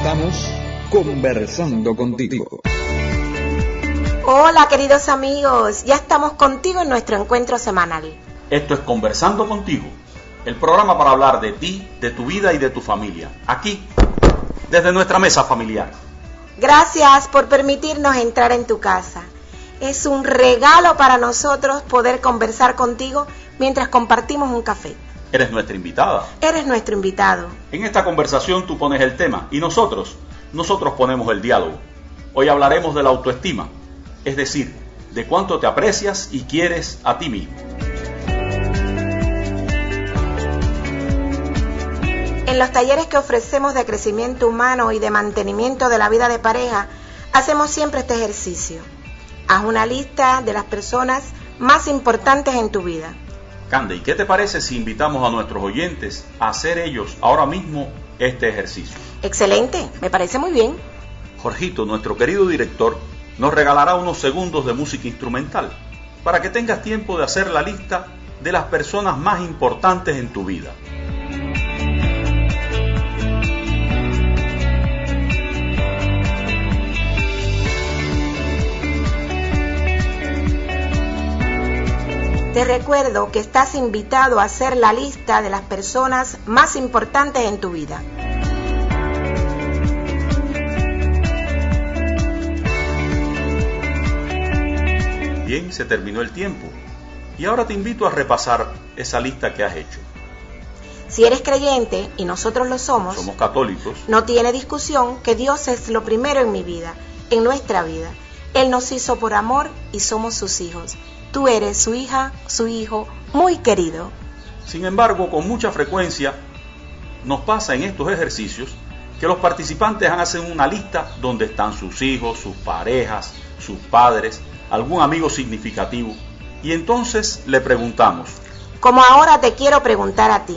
Estamos conversando contigo. Hola queridos amigos, ya estamos contigo en nuestro encuentro semanal. Esto es Conversando contigo, el programa para hablar de ti, de tu vida y de tu familia. Aquí, desde nuestra mesa familiar. Gracias por permitirnos entrar en tu casa. Es un regalo para nosotros poder conversar contigo mientras compartimos un café. Eres nuestra invitada. Eres nuestro invitado. En esta conversación tú pones el tema y nosotros, nosotros ponemos el diálogo. Hoy hablaremos de la autoestima, es decir, de cuánto te aprecias y quieres a ti mismo. En los talleres que ofrecemos de crecimiento humano y de mantenimiento de la vida de pareja, hacemos siempre este ejercicio. Haz una lista de las personas más importantes en tu vida. Cande, ¿y qué te parece si invitamos a nuestros oyentes a hacer ellos ahora mismo este ejercicio? Excelente, me parece muy bien. Jorgito, nuestro querido director, nos regalará unos segundos de música instrumental para que tengas tiempo de hacer la lista de las personas más importantes en tu vida. Te recuerdo que estás invitado a hacer la lista de las personas más importantes en tu vida. Bien, se terminó el tiempo. Y ahora te invito a repasar esa lista que has hecho. Si eres creyente, y nosotros lo somos, Somos católicos. no tiene discusión que Dios es lo primero en mi vida, en nuestra vida. Él nos hizo por amor y somos sus hijos. Tú eres su hija, su hijo, muy querido. Sin embargo, con mucha frecuencia nos pasa en estos ejercicios que los participantes hacen una lista donde están sus hijos, sus parejas, sus padres, algún amigo significativo. Y entonces le preguntamos, Como ahora te quiero preguntar a ti,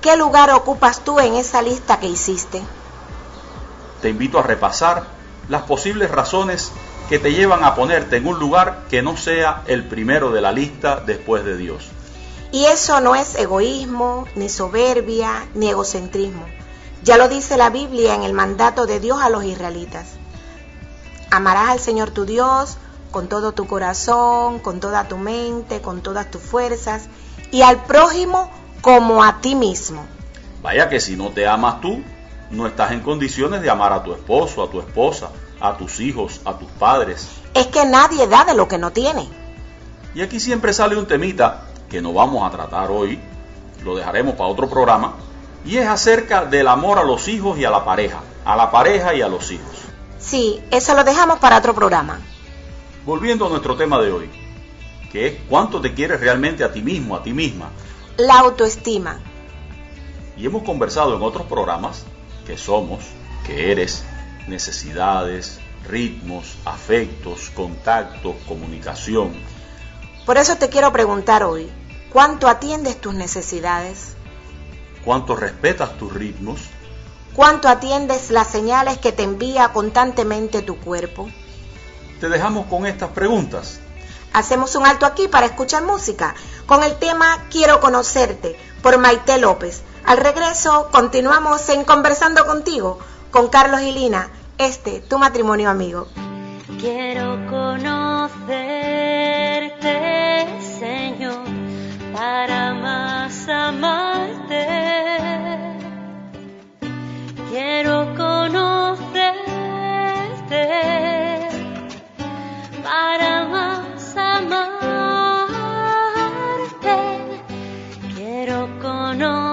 ¿qué lugar ocupas tú en esa lista que hiciste? te invito a repasar las posibles razones que te llevan a ponerte en un lugar que no sea el primero de la lista después de Dios. Y eso no es egoísmo, ni soberbia, ni egocentrismo. Ya lo dice la Biblia en el mandato de Dios a los israelitas. Amarás al Señor tu Dios con todo tu corazón, con toda tu mente, con todas tus fuerzas, y al prójimo como a ti mismo. Vaya que si no te amas tú, no estás en condiciones de amar a tu esposo, a tu esposa, a tus hijos, a tus padres. Es que nadie da de lo que no tiene. Y aquí siempre sale un temita que no vamos a tratar hoy, lo dejaremos para otro programa, y es acerca del amor a los hijos y a la pareja, a la pareja y a los hijos. Sí, eso lo dejamos para otro programa. Volviendo a nuestro tema de hoy, que es cuánto te quieres realmente a ti mismo, a ti misma. La autoestima. Y hemos conversado en otros programas que somos, que eres, necesidades, ritmos, afectos, contactos, comunicación. Por eso te quiero preguntar hoy, ¿cuánto atiendes tus necesidades? ¿Cuánto respetas tus ritmos? ¿Cuánto atiendes las señales que te envía constantemente tu cuerpo? Te dejamos con estas preguntas. Hacemos un alto aquí para escuchar música con el tema Quiero conocerte por Maite López. Al regreso continuamos en Conversando contigo con Carlos y Lina, este tu matrimonio amigo. Quiero conocerte, Señor, para más amarte. Quiero conocerte para más amarte. Quiero conocerte,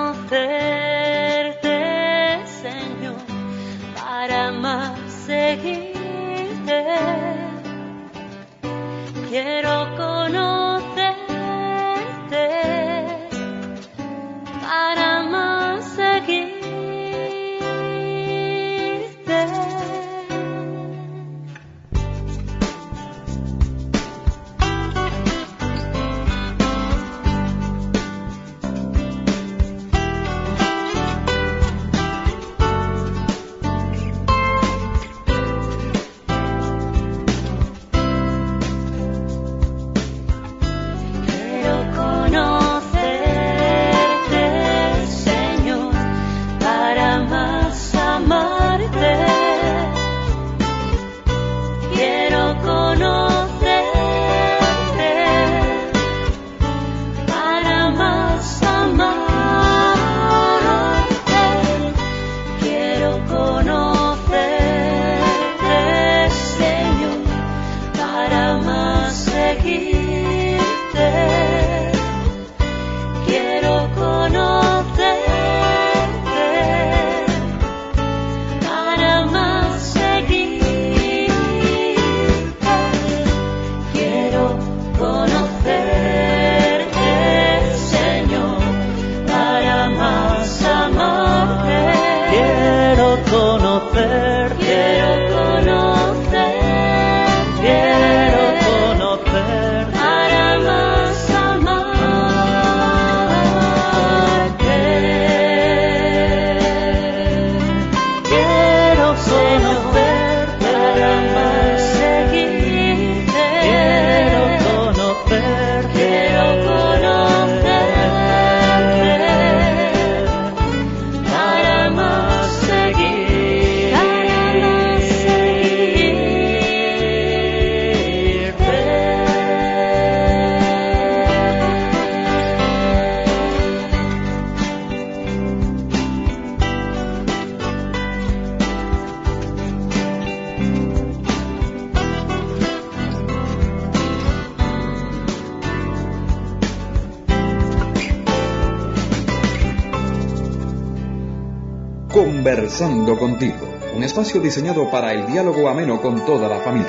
Conversando contigo, un espacio diseñado para el diálogo ameno con toda la familia.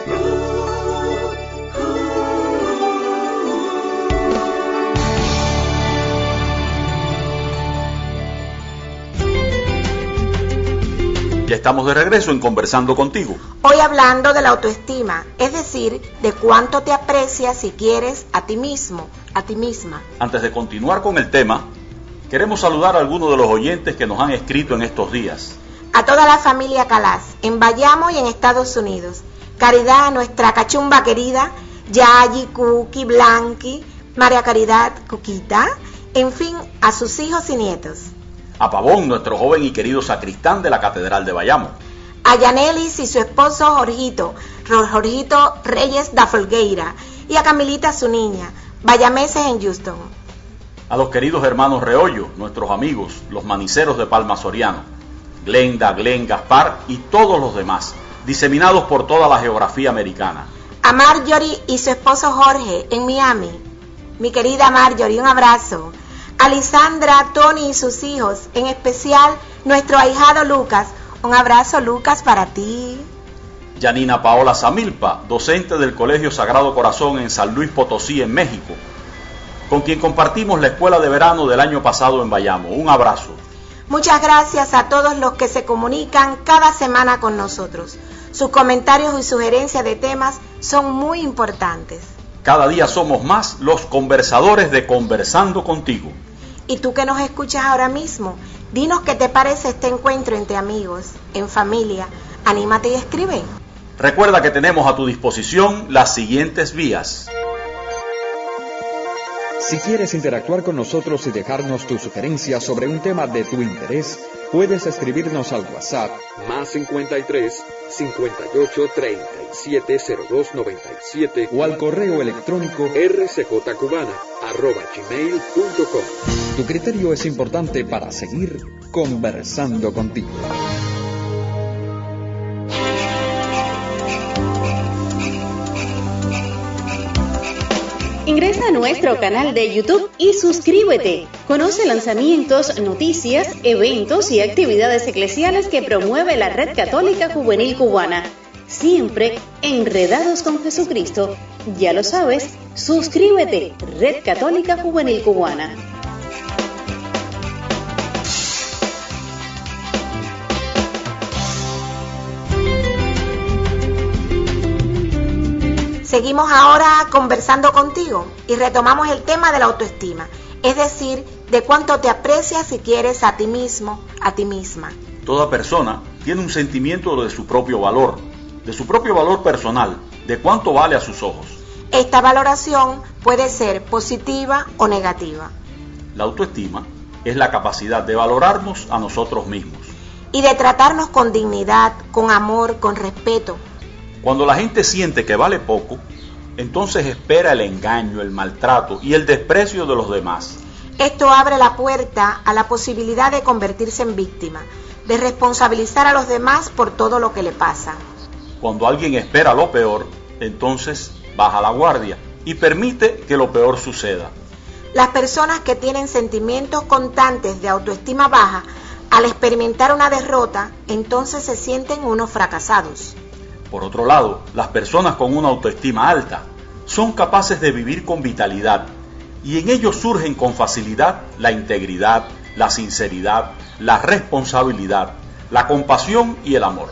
Ya estamos de regreso en Conversando contigo. Hoy hablando de la autoestima, es decir, de cuánto te aprecias y quieres a ti mismo, a ti misma. Antes de continuar con el tema, queremos saludar a algunos de los oyentes que nos han escrito en estos días. A toda la familia Calas, en Bayamo y en Estados Unidos. Caridad a nuestra cachumba querida, Yayi, Cookie, Blanqui, María Caridad, Cuquita, en fin, a sus hijos y nietos. A Pavón, nuestro joven y querido sacristán de la Catedral de Bayamo. A Yanelis y su esposo Jorgito, Jorgito Reyes da Folgueira, y a Camilita su niña, Bayameses en Houston. A los queridos hermanos Reollo, nuestros amigos, los maniceros de Palma Soriano. Glenda, Glenn, Gaspar y todos los demás, diseminados por toda la geografía americana. A Marjorie y su esposo Jorge en Miami. Mi querida Marjorie, un abrazo. A Lisandra, Tony y sus hijos, en especial nuestro ahijado Lucas. Un abrazo, Lucas, para ti. Yanina Paola Samilpa, docente del Colegio Sagrado Corazón en San Luis Potosí, en México, con quien compartimos la escuela de verano del año pasado en Bayamo. Un abrazo. Muchas gracias a todos los que se comunican cada semana con nosotros. Sus comentarios y sugerencias de temas son muy importantes. Cada día somos más los conversadores de Conversando contigo. Y tú que nos escuchas ahora mismo, dinos qué te parece este encuentro entre amigos, en familia. Anímate y escribe. Recuerda que tenemos a tu disposición las siguientes vías. Si quieres interactuar con nosotros y dejarnos tus sugerencias sobre un tema de tu interés, puedes escribirnos al WhatsApp más 53 58 37 02 97 o al correo electrónico. rcjcubana arroba gmail.com Tu criterio es importante para seguir conversando contigo. Ingresa a nuestro canal de YouTube y suscríbete. Conoce lanzamientos, noticias, eventos y actividades eclesiales que promueve la Red Católica Juvenil Cubana. Siempre enredados con Jesucristo. Ya lo sabes, suscríbete, Red Católica Juvenil Cubana. Seguimos ahora conversando contigo y retomamos el tema de la autoestima, es decir, de cuánto te aprecias y quieres a ti mismo, a ti misma. Toda persona tiene un sentimiento de su propio valor, de su propio valor personal, de cuánto vale a sus ojos. Esta valoración puede ser positiva o negativa La autoestima es la capacidad de valorarnos a nosotros mismos. y de tratarnos con dignidad, con amor, con respeto. Cuando la gente siente que vale poco, entonces espera el engaño, el maltrato y el desprecio de los demás. Esto abre la puerta a la posibilidad de convertirse en víctima, de responsabilizar a los demás por todo lo que le pasa. Cuando alguien espera lo peor, entonces baja la guardia y permite que lo peor suceda. Las personas que tienen sentimientos constantes de autoestima baja, al experimentar una derrota, entonces se sienten unos fracasados. Por otro lado, las personas con una autoestima alta son capaces de vivir con vitalidad y en ellos surgen con facilidad la integridad, la sinceridad, la responsabilidad, la compasión y el amor.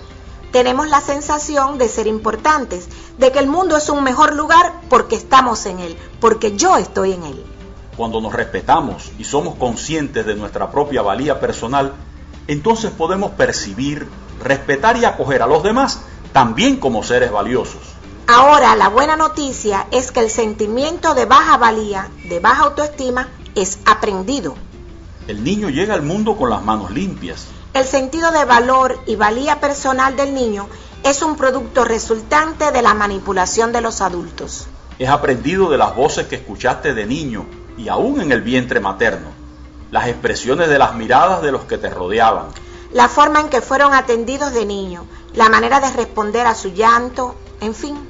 Tenemos la sensación de ser importantes, de que el mundo es un mejor lugar porque estamos en él, porque yo estoy en él. Cuando nos respetamos y somos conscientes de nuestra propia valía personal, entonces podemos percibir, respetar y acoger a los demás también como seres valiosos. Ahora, la buena noticia es que el sentimiento de baja valía, de baja autoestima, es aprendido. El niño llega al mundo con las manos limpias. El sentido de valor y valía personal del niño es un producto resultante de la manipulación de los adultos. Es aprendido de las voces que escuchaste de niño y aún en el vientre materno, las expresiones de las miradas de los que te rodeaban, La forma en que fueron atendidos de niño, la manera de responder a su llanto, en fin.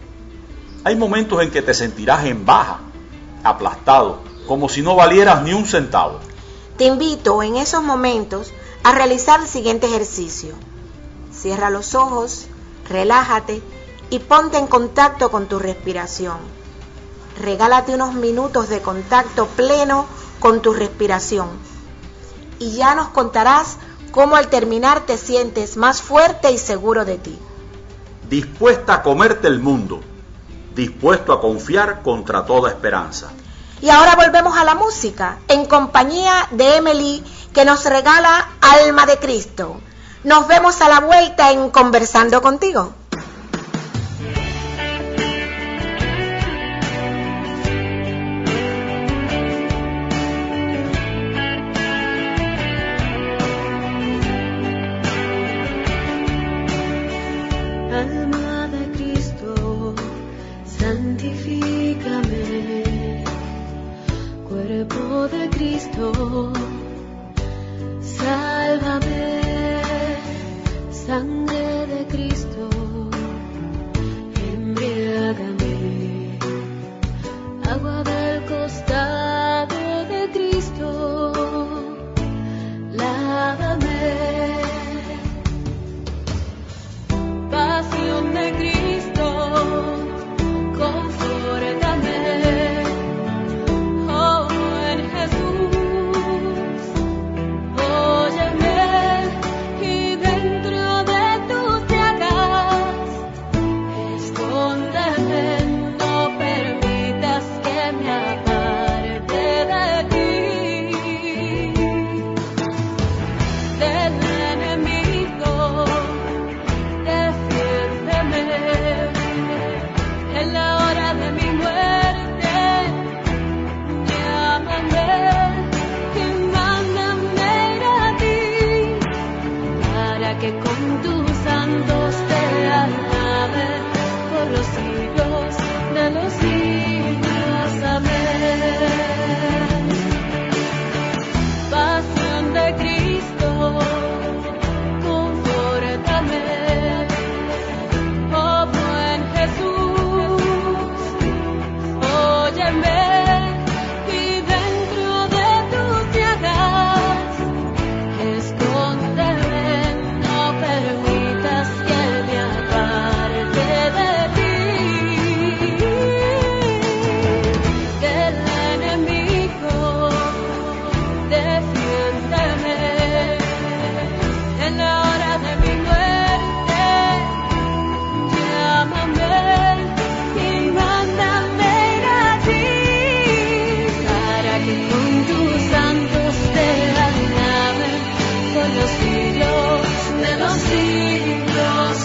Hay momentos en que te sentirás en baja, aplastado, como si no valieras ni un centavo. Te invito en esos momentos a realizar el siguiente ejercicio. Cierra los ojos, relájate y ponte en contacto con tu respiración. Regálate unos minutos de contacto pleno con tu respiración. Y ya nos contarás cómo al terminar te sientes más fuerte y seguro de ti. Dispuesta a comerte el mundo, dispuesto a confiar contra toda esperanza. Y ahora volvemos a la música, en compañía de Emily, que nos regala Alma de Cristo. Nos vemos a la vuelta en Conversando contigo. Cuerpo de Cristo, sálvame. Sangre de Cristo,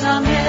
Amen.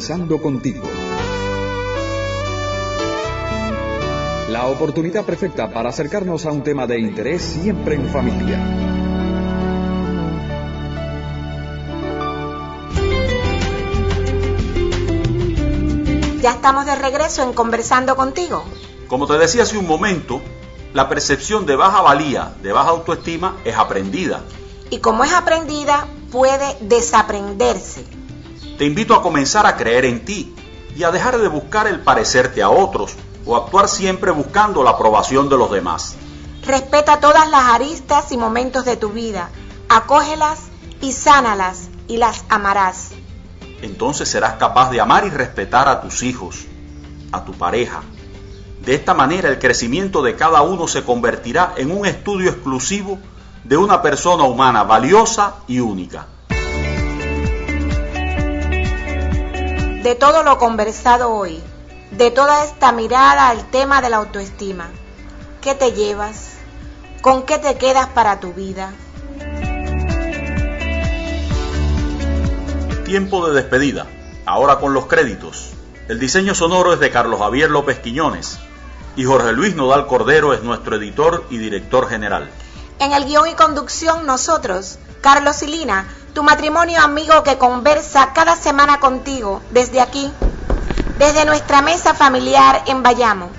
Conversando contigo. La oportunidad perfecta para acercarnos a un tema de interés siempre en familia. Ya estamos de regreso en Conversando contigo. Como te decía hace un momento, la percepción de baja valía, de baja autoestima, es aprendida. Y como es aprendida, puede desaprenderse. Te invito a comenzar a creer en ti y a dejar de buscar el parecerte a otros o actuar siempre buscando la aprobación de los demás. Respeta todas las aristas y momentos de tu vida. Acógelas y sánalas y las amarás. Entonces serás capaz de amar y respetar a tus hijos, a tu pareja. De esta manera el crecimiento de cada uno se convertirá en un estudio exclusivo de una persona humana valiosa y única. De todo lo conversado hoy, de toda esta mirada al tema de la autoestima, ¿qué te llevas? ¿Con qué te quedas para tu vida? Tiempo de despedida. Ahora con los créditos. El diseño sonoro es de Carlos Javier López Quiñones y Jorge Luis Nodal Cordero es nuestro editor y director general. En el guion y conducción nosotros, Carlos y Lina, tu matrimonio amigo que conversa cada semana contigo desde aquí, desde nuestra mesa familiar en Bayamo.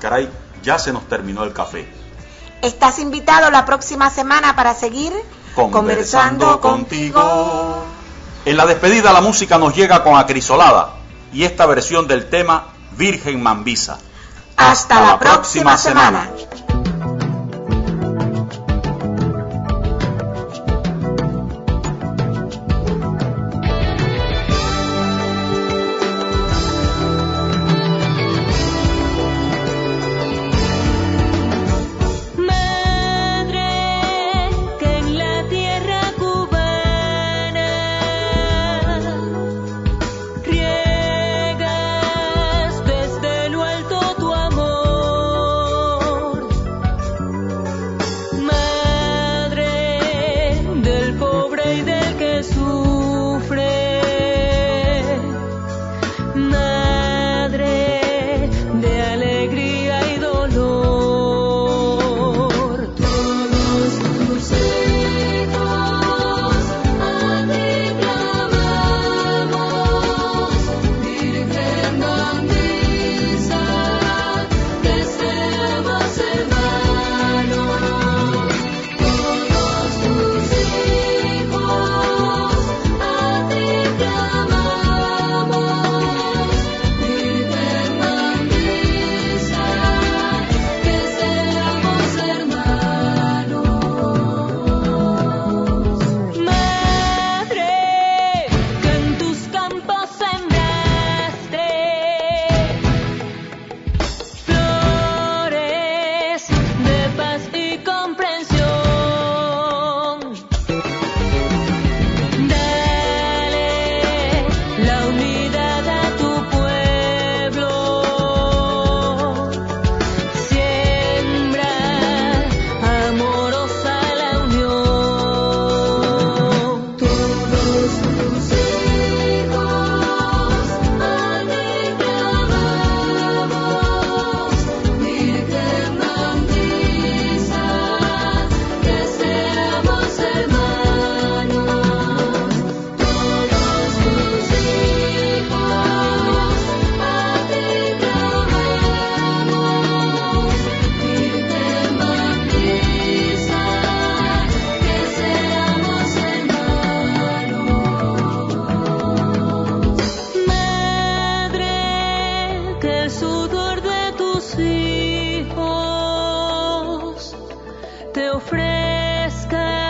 Caray, ya se nos terminó el café. Estás invitado la próxima semana para seguir Conversando contigo. En la despedida la música nos llega con acrisolada y esta versión del tema Virgen Mambisa. Hasta la próxima semana. te ofrezca.